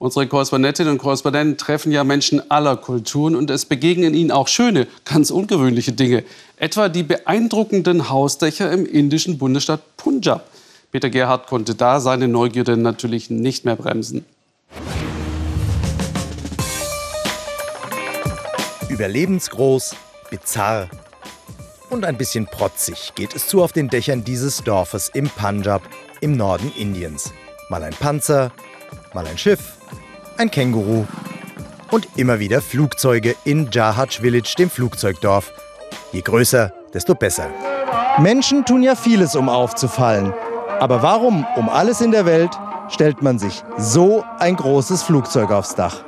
Unsere Korrespondentinnen und Korrespondenten treffen ja Menschen aller Kulturen und es begegnen ihnen auch schöne, ganz ungewöhnliche Dinge. Etwa die beeindruckenden Hausdächer im indischen Bundesstaat Punjab. Peter Gerhardt konnte da seine Neugierde natürlich nicht mehr bremsen. Überlebensgroß, bizarr und ein bisschen protzig geht es zu auf den Dächern dieses Dorfes im Punjab im Norden Indiens. Mal ein Panzer, mal ein Schiff, ein Känguru und immer wieder Flugzeuge in Jahaj Village, dem Flugzeugdorf. Je größer, desto besser. Menschen tun ja vieles, um aufzufallen. Aber warum um alles in der Welt stellt man sich so ein großes Flugzeug aufs Dach?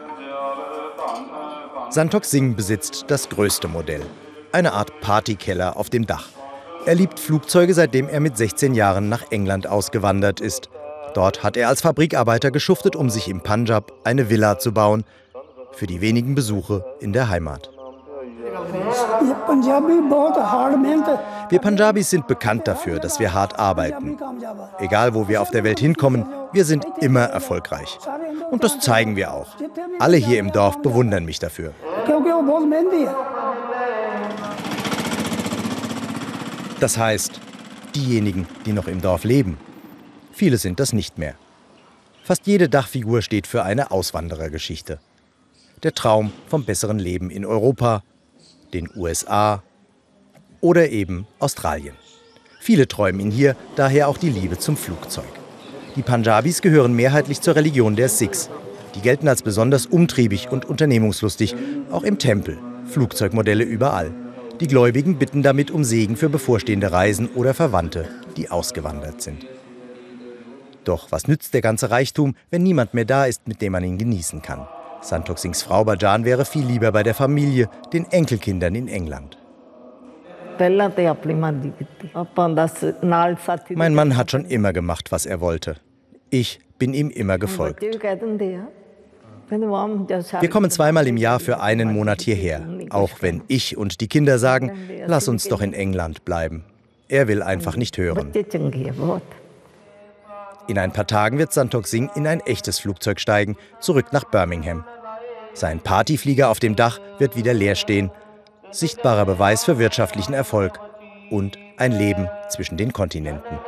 Santok Singh besitzt das größte Modell. Eine Art Partykeller auf dem Dach. Er liebt Flugzeuge, seitdem er mit 16 Jahren nach England ausgewandert ist. Dort hat er als Fabrikarbeiter geschuftet, um sich im Punjab eine Villa zu bauen. Für die wenigen Besuche in der Heimat. Wir Punjabis sind bekannt dafür, dass wir hart arbeiten. Egal, wo wir auf der Welt hinkommen, wir sind immer erfolgreich. Und das zeigen wir auch. Alle hier im Dorf bewundern mich dafür. Das heißt, diejenigen, die noch im Dorf leben. Viele sind das nicht mehr. Fast jede Dachfigur steht für eine Auswanderergeschichte. Der Traum vom besseren Leben in Europa, den USA oder eben Australien. Viele träumen ihn hier, daher auch die Liebe zum Flugzeug. Die Punjabis gehören mehrheitlich zur Religion der Sikhs. Die gelten als besonders umtriebig und unternehmungslustig, auch im Tempel. Flugzeugmodelle überall. Die Gläubigen bitten damit um Segen für bevorstehende Reisen oder Verwandte, die ausgewandert sind. Doch was nützt der ganze Reichtum, wenn niemand mehr da ist, mit dem man ihn genießen kann? Santok Singhs Frau Bajan wäre viel lieber bei der Familie, den Enkelkindern in England. Mein Mann hat schon immer gemacht, was er wollte. Ich bin ihm immer gefolgt. Wir kommen zweimal im Jahr für einen Monat hierher, auch wenn ich und die Kinder sagen, lass uns doch in England bleiben. Er will einfach nicht hören. In ein paar Tagen wird Santok Singh in ein echtes Flugzeug steigen, zurück nach Birmingham. Sein Partyflieger auf dem Dach wird wieder leer stehen. Sichtbarer Beweis für wirtschaftlichen Erfolg und ein Leben zwischen den Kontinenten.